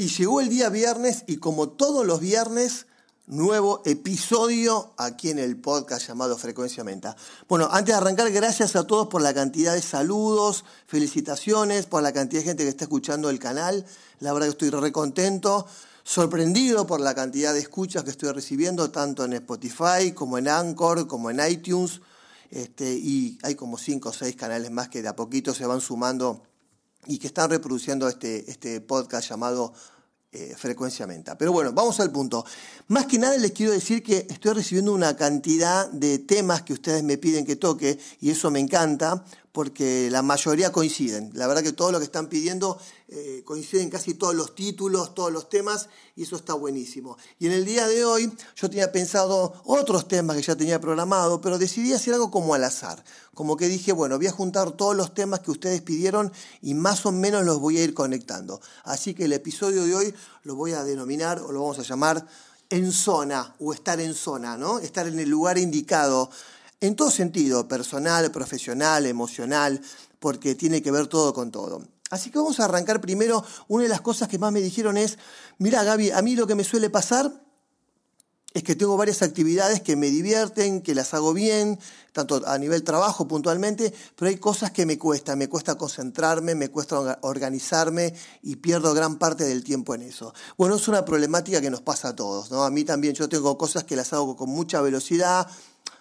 Y llegó el día viernes y como todos los viernes, nuevo episodio aquí en el podcast llamado Frecuencia Menta. Bueno, antes de arrancar, gracias a todos por la cantidad de saludos, felicitaciones, por la cantidad de gente que está escuchando el canal. La verdad que estoy re contento, sorprendido por la cantidad de escuchas que estoy recibiendo, tanto en Spotify como en Anchor, como en iTunes. Este, y hay como cinco o seis canales más que de a poquito se van sumando y que están reproduciendo este, este podcast llamado eh, Frecuencia Menta. Pero bueno, vamos al punto. Más que nada les quiero decir que estoy recibiendo una cantidad de temas que ustedes me piden que toque y eso me encanta porque la mayoría coinciden. La verdad que todo lo que están pidiendo eh, coinciden casi todos los títulos, todos los temas, y eso está buenísimo. Y en el día de hoy yo tenía pensado otros temas que ya tenía programado, pero decidí hacer algo como al azar. Como que dije, bueno, voy a juntar todos los temas que ustedes pidieron y más o menos los voy a ir conectando. Así que el episodio de hoy lo voy a denominar o lo vamos a llamar en zona o estar en zona, ¿no? Estar en el lugar indicado en todo sentido, personal, profesional, emocional, porque tiene que ver todo con todo. Así que vamos a arrancar primero. Una de las cosas que más me dijeron es, mira Gaby, a mí lo que me suele pasar es que tengo varias actividades que me divierten, que las hago bien, tanto a nivel trabajo puntualmente, pero hay cosas que me cuestan, me cuesta concentrarme, me cuesta organizarme y pierdo gran parte del tiempo en eso. Bueno, es una problemática que nos pasa a todos, ¿no? A mí también yo tengo cosas que las hago con mucha velocidad,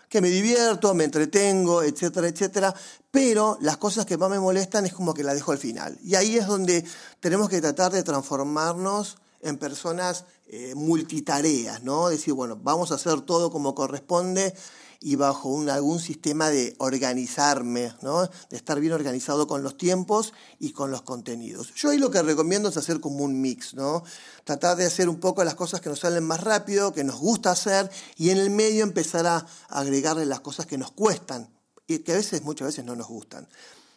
que me divierto, me entretengo, etcétera, etcétera, pero las cosas que más me molestan es como que las dejo al final. Y ahí es donde tenemos que tratar de transformarnos en personas eh, multitareas, ¿no? Decir, bueno, vamos a hacer todo como corresponde y bajo un, algún sistema de organizarme, de estar bien organizado con los tiempos y con los contenidos. Yo ahí lo que recomiendo es hacer como un mix, ¿no? tratar de hacer un poco las cosas que nos salen más rápido, que nos gusta hacer, y en el medio empezar a agregarle las cosas que nos cuestan y que a veces, muchas veces no nos gustan.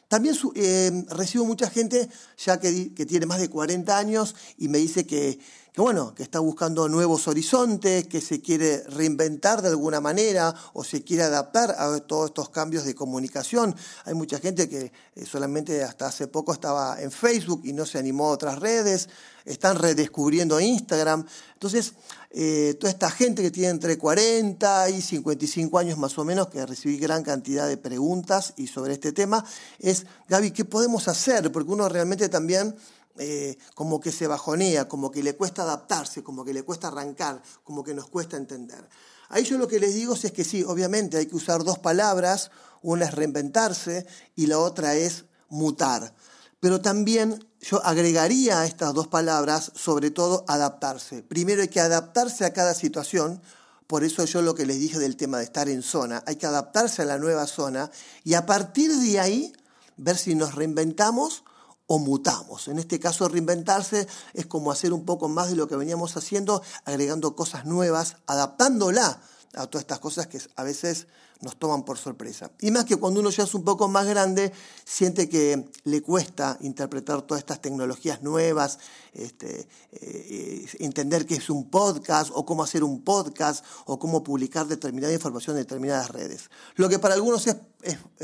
También eh, recibo mucha gente ya que, que, tiene más de 40 años y me dice que, que, bueno, que está buscando nuevos horizontes, que se quiere reinventar de alguna manera o se quiere adaptar a todos estos cambios de comunicación. Hay mucha gente que eh, solamente hasta hace poco estaba en Facebook y no se animó a otras redes, están redescubriendo Instagram. Entonces, eh, toda esta gente que tiene entre 40 y 55 años más o menos, que recibí gran cantidad de preguntas y sobre este tema, es, Gaby, ¿qué podemos hacer? Porque uno realmente también eh, como que se bajonea, como que le cuesta adaptarse, como que le cuesta arrancar, como que nos cuesta entender. Ahí yo lo que les digo es que sí, obviamente hay que usar dos palabras, una es reinventarse y la otra es mutar. Pero también yo agregaría a estas dos palabras, sobre todo, adaptarse. Primero hay que adaptarse a cada situación, por eso yo lo que les dije del tema de estar en zona, hay que adaptarse a la nueva zona y a partir de ahí ver si nos reinventamos o mutamos. En este caso, reinventarse es como hacer un poco más de lo que veníamos haciendo, agregando cosas nuevas, adaptándola a todas estas cosas que a veces nos toman por sorpresa. Y más que cuando uno ya es un poco más grande, siente que le cuesta interpretar todas estas tecnologías nuevas, este, eh, entender qué es un podcast o cómo hacer un podcast o cómo publicar determinada información en determinadas redes. Lo que para algunos es,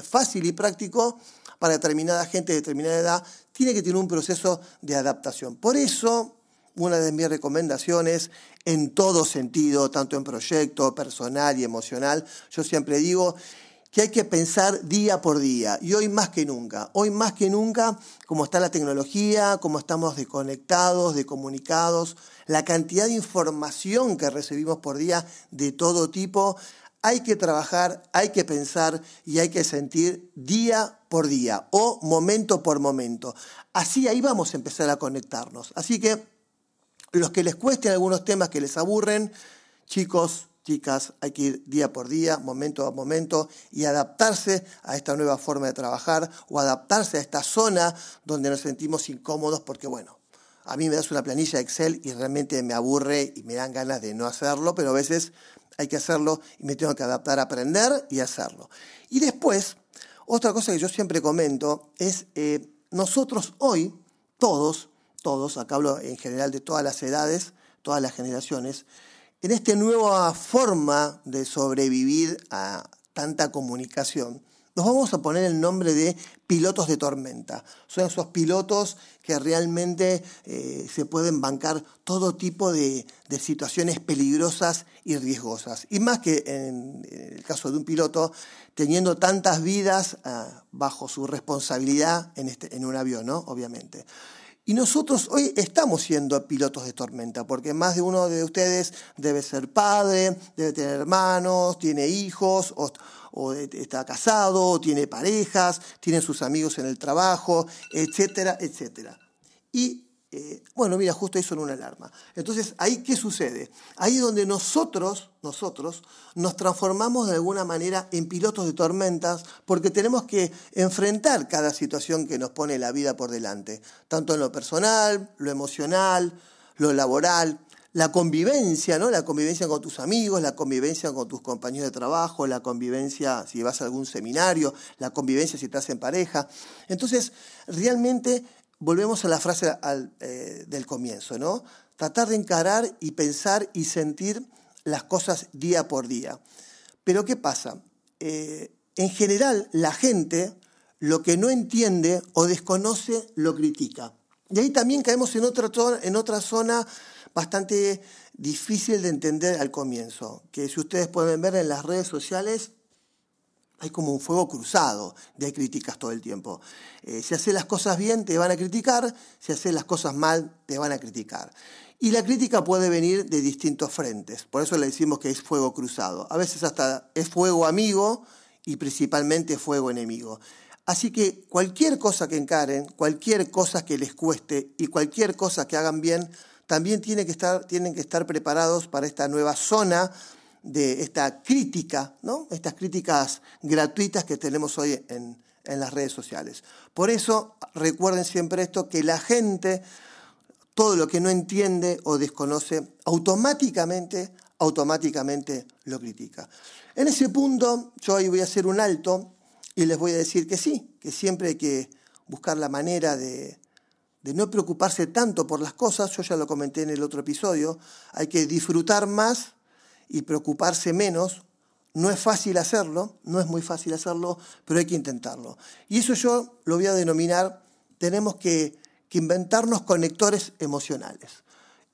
fácil y práctico, para determinada gente de determinada edad, tiene que tener un proceso de adaptación. Por eso, una de mis recomendaciones en todo sentido, tanto en proyecto personal y emocional, yo siempre digo que hay que pensar día por día y hoy más que nunca, hoy más que nunca, como está la tecnología, como estamos desconectados, decomunicados, la cantidad de información que recibimos por día de todo tipo, hay que trabajar, hay que pensar y hay que sentir día por día o momento por momento. Así ahí vamos a empezar a conectarnos. Así que los que les cuesten algunos temas que les aburren, chicos, chicas, hay que ir día por día, momento a momento y adaptarse a esta nueva forma de trabajar o adaptarse a esta zona donde nos sentimos incómodos porque, bueno, a mí me das una planilla Excel y realmente me aburre y me dan ganas de no hacerlo, pero a veces hay que hacerlo y me tengo que adaptar a aprender y hacerlo. Y después, otra cosa que yo siempre comento es, eh, nosotros hoy, todos, todos, acá hablo en general de todas las edades, todas las generaciones, en esta nueva forma de sobrevivir a tanta comunicación, Nos vamos a poner el nombre de pilotos de tormenta. Son esos pilotos que realmente eh, se pueden bancar todo tipo de, situaciones peligrosas y riesgosas. Y más que en, el caso de un piloto, teniendo tantas vidas ah, bajo su responsabilidad en, este, en un avión, ¿no? Obviamente. Y nosotros hoy estamos siendo pilotos de tormenta, porque más de uno de ustedes debe ser padre, debe tener hermanos, tiene hijos, o, está casado, o tiene parejas, tiene sus amigos en el trabajo, etcétera, etcétera. Y eh, bueno, mira, justo eso en una alarma. Entonces, ¿ahí qué sucede? Ahí es donde nosotros, nosotros, nos transformamos de alguna manera en pilotos de tormentas porque tenemos que enfrentar cada situación que nos pone la vida por delante, tanto en lo personal, lo emocional, lo laboral, la convivencia, ¿no? La convivencia con tus amigos, la convivencia con tus compañeros de trabajo, la convivencia si vas a algún seminario, la convivencia si estás en pareja. Entonces, realmente volvemos a la frase eh, del comienzo, ¿no? Tratar de encarar y pensar y sentir las cosas día por día. Pero ¿qué pasa? Eh, en general, la gente lo que no entiende o desconoce lo critica. Y ahí también caemos en otra, en otra zona bastante difícil de entender al comienzo, que si ustedes pueden ver en las redes sociales, hay como un fuego cruzado de críticas todo el tiempo. Eh, si haces las cosas bien, te van a criticar, si haces las cosas mal, te van a criticar. Y la crítica puede venir de distintos frentes, por eso le decimos que es fuego cruzado. A veces hasta es fuego amigo y principalmente fuego enemigo. Así que cualquier cosa que encaren, cualquier cosa que les cueste y cualquier cosa que hagan bien, también que estar, tienen que estar preparados para esta nueva zona de esta crítica, ¿no? estas críticas gratuitas que tenemos hoy en, las redes sociales. Por eso recuerden siempre esto, que la gente, todo lo que no entiende o desconoce, automáticamente, automáticamente lo critica. En ese punto yo hoy voy a hacer un alto y les voy a decir que sí, que siempre hay que buscar la manera de, de no preocuparse tanto por las cosas, yo ya lo comenté en el otro episodio, hay que disfrutar más y preocuparse menos. No es fácil hacerlo, no es muy fácil hacerlo, pero hay que intentarlo. Y eso yo lo voy a denominar, tenemos que, inventarnos conectores emocionales.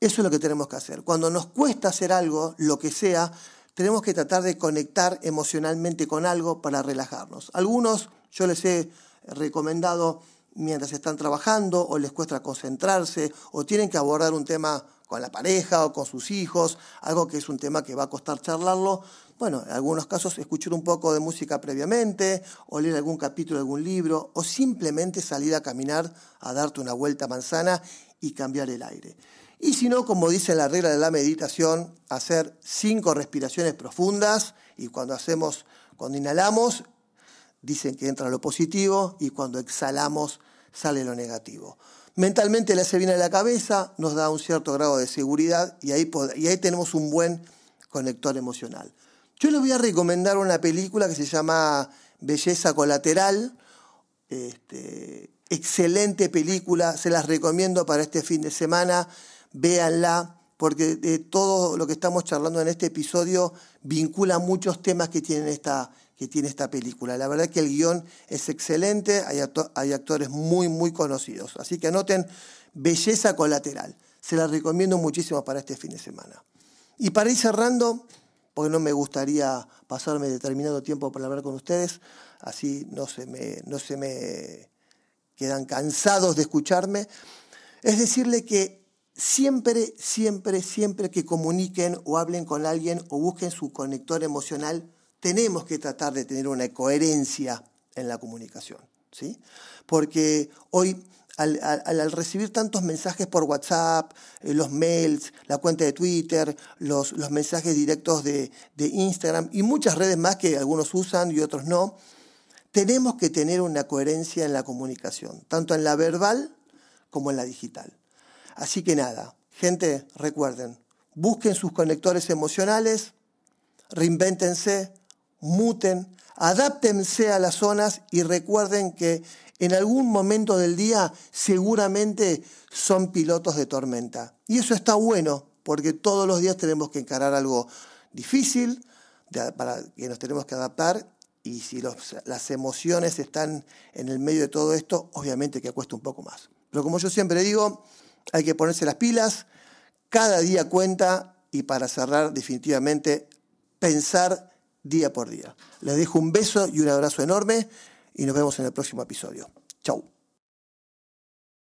Eso es lo que tenemos que hacer. Cuando nos cuesta hacer algo, lo que sea, tenemos que tratar de conectar emocionalmente con algo para relajarnos. Algunos yo les he recomendado mientras están trabajando o les cuesta concentrarse o tienen que abordar un tema con la pareja o con sus hijos, algo que es un tema que va a costar charlarlo. Bueno, en algunos casos escuchar un poco de música previamente, o leer algún capítulo de algún libro, o simplemente salir a caminar, a darte una vuelta manzana y cambiar el aire. Y si no, como dice la regla de la meditación, hacer cinco respiraciones profundas y cuando hacemos, cuando inhalamos, dicen que entra lo positivo y cuando exhalamos sale lo negativo. Mentalmente le hace bien a la cabeza, nos da un cierto grado de seguridad y ahí, y ahí tenemos un buen conector emocional. Yo les voy a recomendar una película que se llama Belleza Colateral. Este, excelente película, se las recomiendo para este fin de semana. Véanla, porque de todo lo que estamos charlando en este episodio vincula muchos temas que tienen esta, que tiene esta película. La verdad que el guion es excelente, hay, hay actores muy, muy conocidos. Así que anoten Belleza Colateral. Se la recomiendo muchísimo para este fin de semana. Y para ir cerrando, porque no me gustaría pasarme determinado tiempo para hablar con ustedes, así no se me, no se me quedan cansados de escucharme, es decirle que siempre, siempre, siempre que comuniquen o hablen con alguien o busquen su conector emocional, tenemos que tratar de tener una coherencia en la comunicación, ¿sí? Porque hoy, al, recibir tantos mensajes por WhatsApp, eh, los mails, la cuenta de Twitter, los, los mensajes directos de, de Instagram y muchas redes más que algunos usan y otros no, tenemos que tener una coherencia en la comunicación, tanto en la verbal como en la digital. Así que nada, gente, recuerden, busquen sus conectores emocionales, reinvéntense, muten, adáptense a las zonas y recuerden que en algún momento del día seguramente son pilotos de tormenta. Y eso está bueno, porque todos los días tenemos que encarar algo difícil, para que nos tenemos que adaptar y si las emociones están en el medio de todo esto, obviamente que cuesta un poco más. Pero como yo siempre digo, hay que ponerse las pilas, cada día cuenta y para cerrar definitivamente pensar día por día. Les dejo un beso y un abrazo enorme y nos vemos en el próximo episodio. Chau.